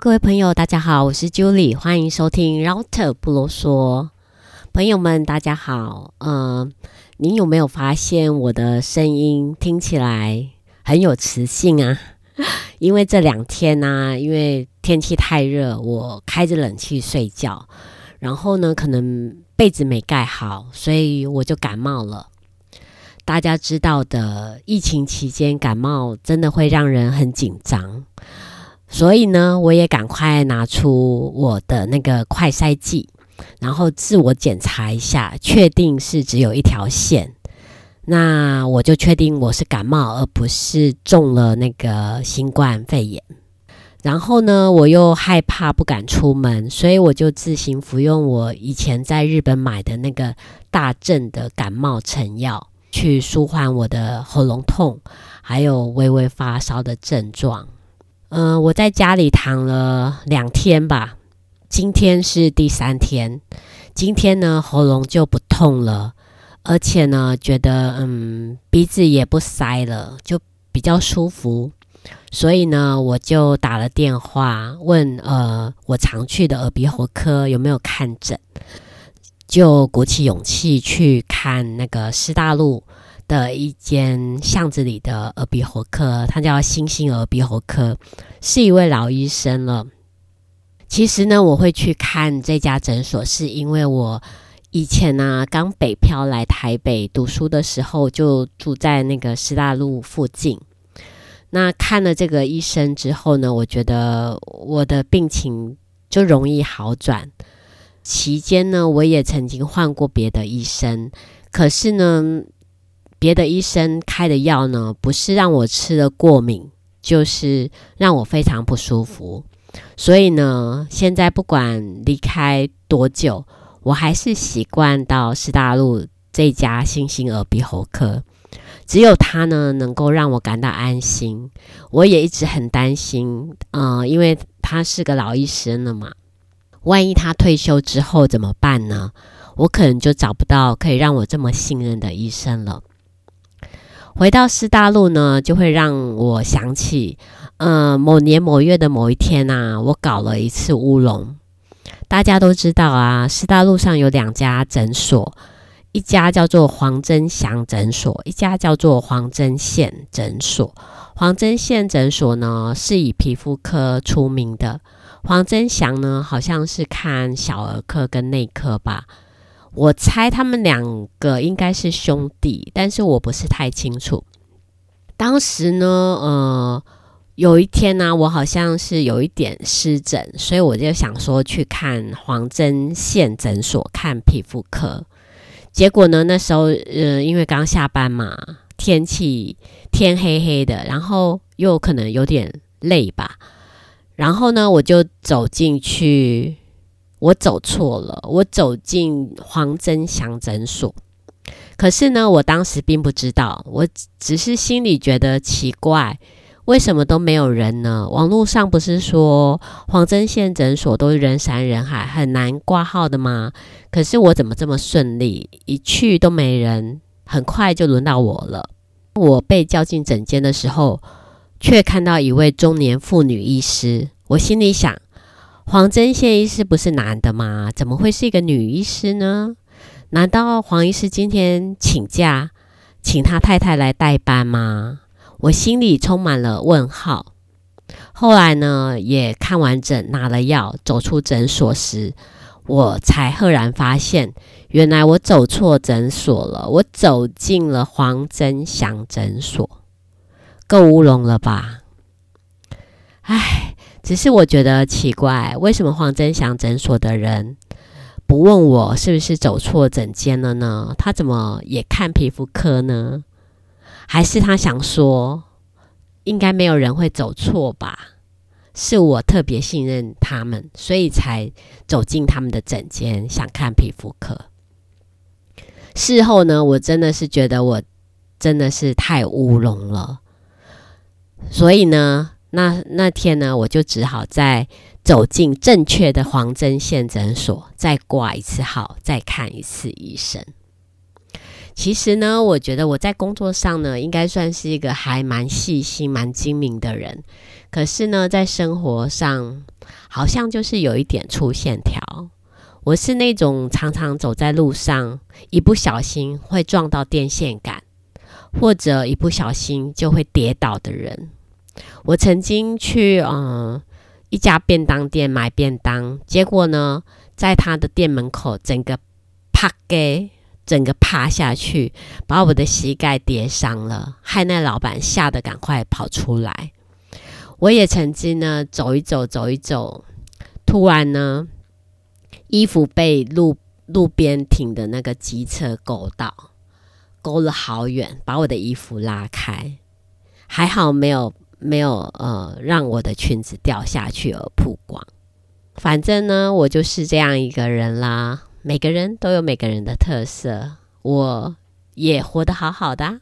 各位朋友，大家好，我是 Julie，欢迎收听 Router 不啰嗦。朋友们，大家好。嗯、呃，您有没有发现我的声音听起来很有磁性啊？因为这两天呢、因为天气太热，我开着冷气睡觉，然后呢，可能被子没盖好，所以我就感冒了。大家知道的，疫情期间感冒真的会让人很紧张。所以呢，我也赶快拿出我的那个快筛剂，然后自我检查一下，确定是只有一条线。那我就确定我是感冒，而不是中了那个新冠肺炎。然后呢，我又害怕不敢出门，所以我就自行服用我以前在日本买的那个大正的感冒成药，去舒缓我的喉咙痛，还有微微发烧的症状。嗯、我在家里躺了两天吧，今天是第三天。今天呢，喉咙就不痛了，而且呢，觉得嗯鼻子也不塞了，就比较舒服。所以呢，我就打了电话问呃我常去的耳鼻喉科有没有看诊，就鼓起勇气去看那个师大路的一间巷子里的耳鼻喉科，他叫星星耳鼻喉科，是一位老医生了。其实呢，我会去看这家诊所，是因为我以前呢、刚北漂来台北读书的时候，就住在那个师大路附近。那看了这个医生之后呢，我觉得我的病情就容易好转。期间呢，我也曾经换过别的医生，可是呢。别的医生开的药呢，不是让我吃了过敏，就是让我非常不舒服。所以呢，现在不管离开多久，我还是习惯到师大路这家星星耳鼻喉科。只有他呢，能够让我感到安心。我也一直很担心，呃，因为他是个老医生了嘛，万一他退休之后怎么办呢？我可能就找不到可以让我这么信任的医生了。回到师大路呢，就会让我想起，呃，某年某月的某一天呐、啊，我搞了一次乌龙。大家都知道啊，师大路上有两家诊所，一家叫做黄真祥诊所，一家叫做黄真宪诊所。黄真宪诊所呢，是以皮肤科出名的，黄真祥呢，好像是看小儿科跟内科吧。我猜他们两个应该是兄弟，但是我不是太清楚。当时呢，呃，有一天呢、我好像是有一点湿疹，所以我就想说去看黄真线诊所看皮肤科。结果呢，那时候呃，因为刚下班嘛，天气天黑黑的，然后又可能有点累吧，然后呢，我就走进去。我走错了，我走进黄真祥诊所，可是呢，我当时并不知道，我只是心里觉得奇怪，为什么都没有人呢？网络上不是说黄真宪诊所都人山人海，很难挂号的吗？可是我怎么这么顺利，一去都没人，很快就轮到我了。我被叫进诊间的时候，却看到一位中年妇女医师，我心里想。黄真宪医师不是男的吗？怎么会是一个女医师呢？难道黄医师今天请假，请他太太来代班吗？我心里充满了问号。后来呢，也看完诊，拿了药，走出诊所时，我才赫然发现，原来我走错诊所了。我走进了黄真祥诊所，够乌龙了吧？唉。只是我觉得奇怪，为什么黄真祥诊所的人不问我是不是走错诊间了呢？他怎么也看皮肤科呢？还是他想说，应该没有人会走错吧？是我特别信任他们，所以才走进他们的诊间，想看皮肤科。事后呢，我真的是觉得我真的是太乌龙了，所以呢。那那天呢，我就只好再走进正确的黄针线诊所，再挂一次号，再看一次医生。其实呢，我觉得我在工作上呢，应该算是一个还蛮细心、蛮精明的人。可是呢，在生活上，好像就是有一点粗线条。我是那种常常走在路上，一不小心会撞到电线杆，或者一不小心就会跌倒的人。我曾经去嗯一家便当店买便当，结果呢，在他的店门口整个趴给。整个趴下去，把我的膝盖跌伤了，害那老板吓得赶快跑出来。我也曾经呢，走一走，走一走，突然呢，衣服被路路边停的那个机车勾到，勾了好远，把我的衣服拉开，还好没有没有呃，让我的裙子掉下去而曝光。反正呢，我就是这样一个人啦。每个人都有每个人的特色，我也活得好好的。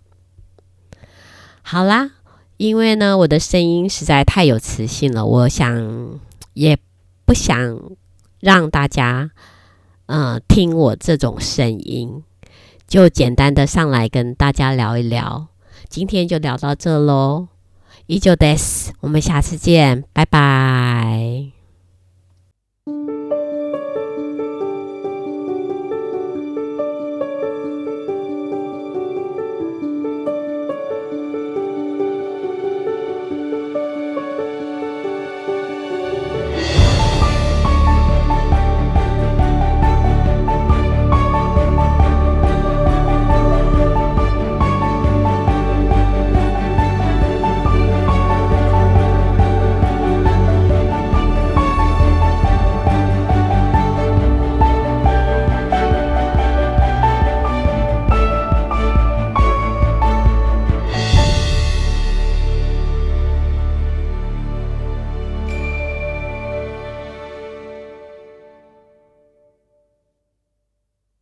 好啦，因为呢，我的声音实在太有磁性了，我想也不想让大家嗯、呃、听我这种声音，就简单的上来跟大家聊一聊。今天就聊到这喽，以上です，我们下次见，拜拜。